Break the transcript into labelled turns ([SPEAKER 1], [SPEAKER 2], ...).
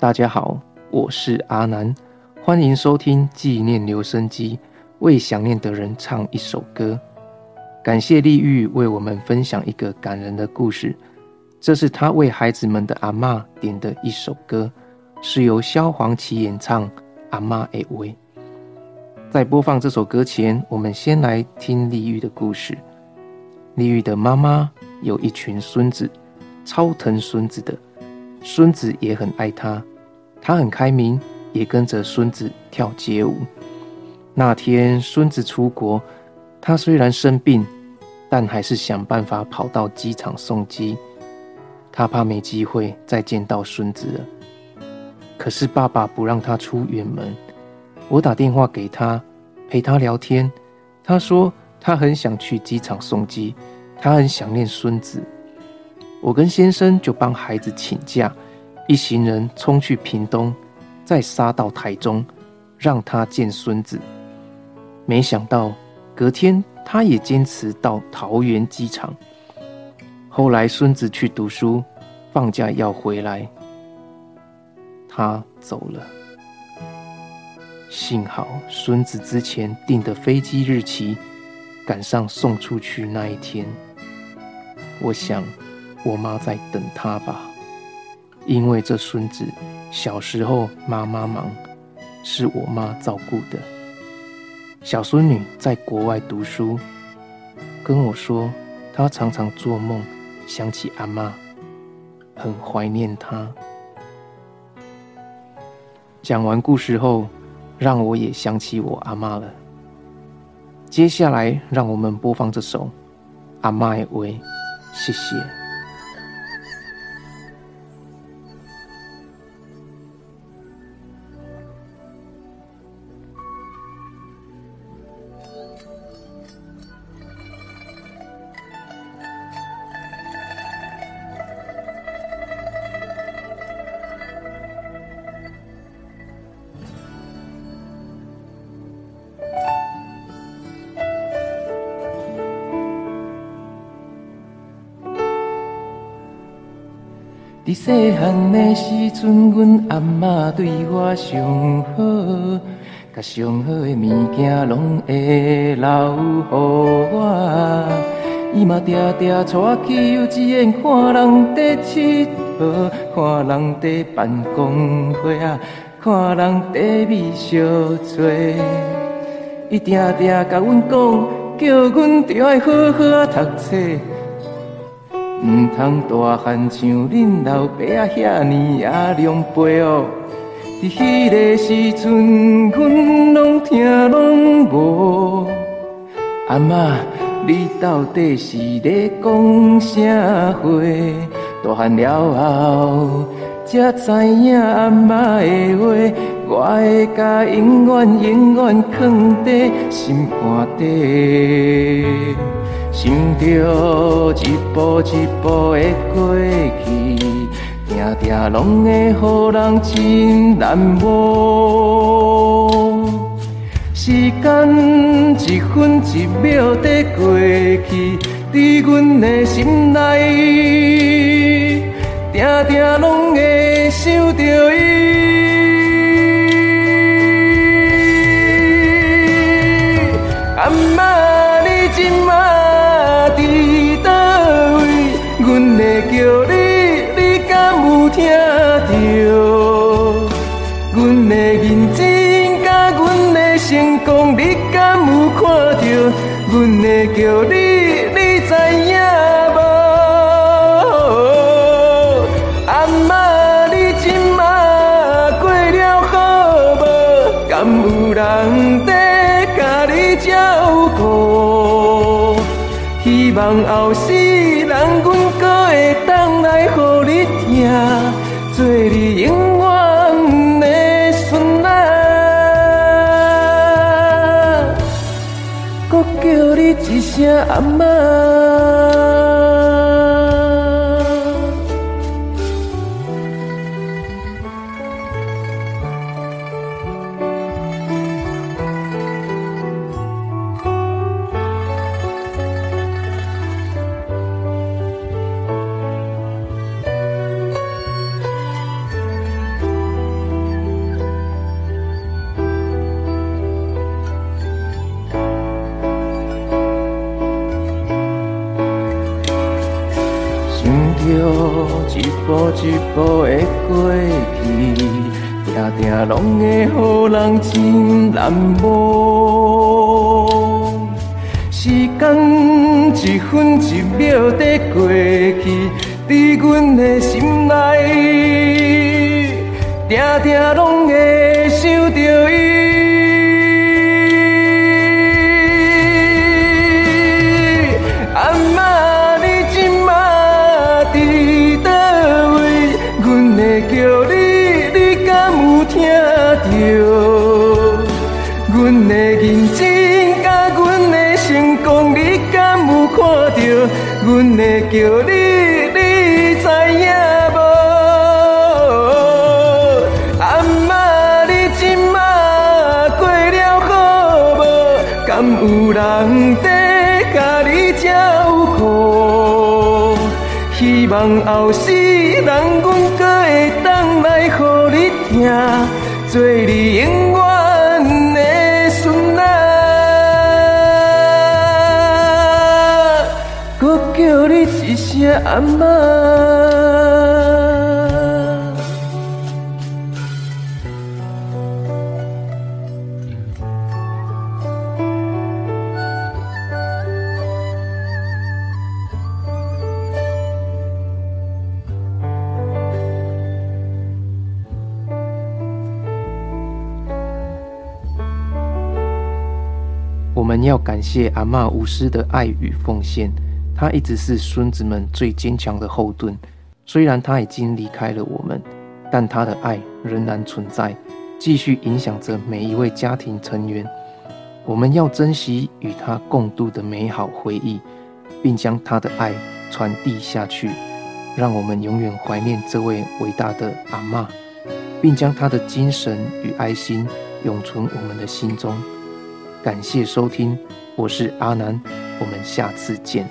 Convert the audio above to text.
[SPEAKER 1] 大家好，我是阿南，欢迎收听纪念留声机，为想念的人唱一首歌。感谢丽玉为我们分享一个感人的故事，这是她为孩子们的阿妈点的一首歌，是由萧煌奇演唱《阿妈的威》。在播放这首歌前，我们先来听丽玉的故事。丽玉的妈妈有一群孙子，超疼孙子的。孙子也很爱他，他很开明，也跟着孙子跳街舞。那天孙子出国，他虽然生病，但还是想办法跑到机场送机。他怕没机会再见到孙子了。可是爸爸不让他出远门。我打电话给他，陪他聊天。他说他很想去机场送机，他很想念孙子。我跟先生就帮孩子请假，一行人冲去屏东，再杀到台中，让他见孙子。没想到隔天他也坚持到桃园机场。后来孙子去读书，放假要回来，他走了。幸好孙子之前订的飞机日期赶上送出去那一天。我想。我妈在等他吧，因为这孙子小时候妈妈忙，是我妈照顾的。小孙女在国外读书，跟我说，她常常做梦想起阿妈，很怀念她。讲完故事后，让我也想起我阿妈了。接下来，让我们播放这首《阿妈的威》，谢谢。伫细汉的时阵，阮阿嬷对我上好，甲上好的物件拢会留予我。伊嘛常常带我去幼稚园看人在佚佗，看人在办公会啊，看人在美小吹。伊常常甲阮讲，叫阮着爱好好啊读册。唔通大汉像恁老爸啊遐尼啊凉背哦！伫迄个时阵，阮拢听拢无。阿妈，你到底是咧讲啥话？大汉了后，才知影阿妈的话，我会甲永远永远藏在心肝底。想着一步一步的过去，定定拢会予人真难忘。时间一分一秒在过去，伫阮的心内，定定拢会想着伊。阮的认真，甲阮的成功，你敢有看到？阮的叫你，你知影无？阿妈，你今仔过了好无？敢有人在甲你照顾？希望后世你一一步一步的过去，定定拢会予人真难忘。时间一分一秒地过去，伫阮的心内，定定拢会想着伊。叫你，你知影无？阿妈，你今仔过了好无？敢有人在甲你照顾？希望后世人，阮搁会当来，互你听，做你永叫你一声阿妈。我们要感谢阿妈无私的爱与奉献。他一直是孙子们最坚强的后盾，虽然他已经离开了我们，但他的爱仍然存在，继续影响着每一位家庭成员。我们要珍惜与他共度的美好回忆，并将他的爱传递下去。让我们永远怀念这位伟大的阿妈，并将他的精神与爱心永存我们的心中。感谢收听，我是阿南，我们下次见。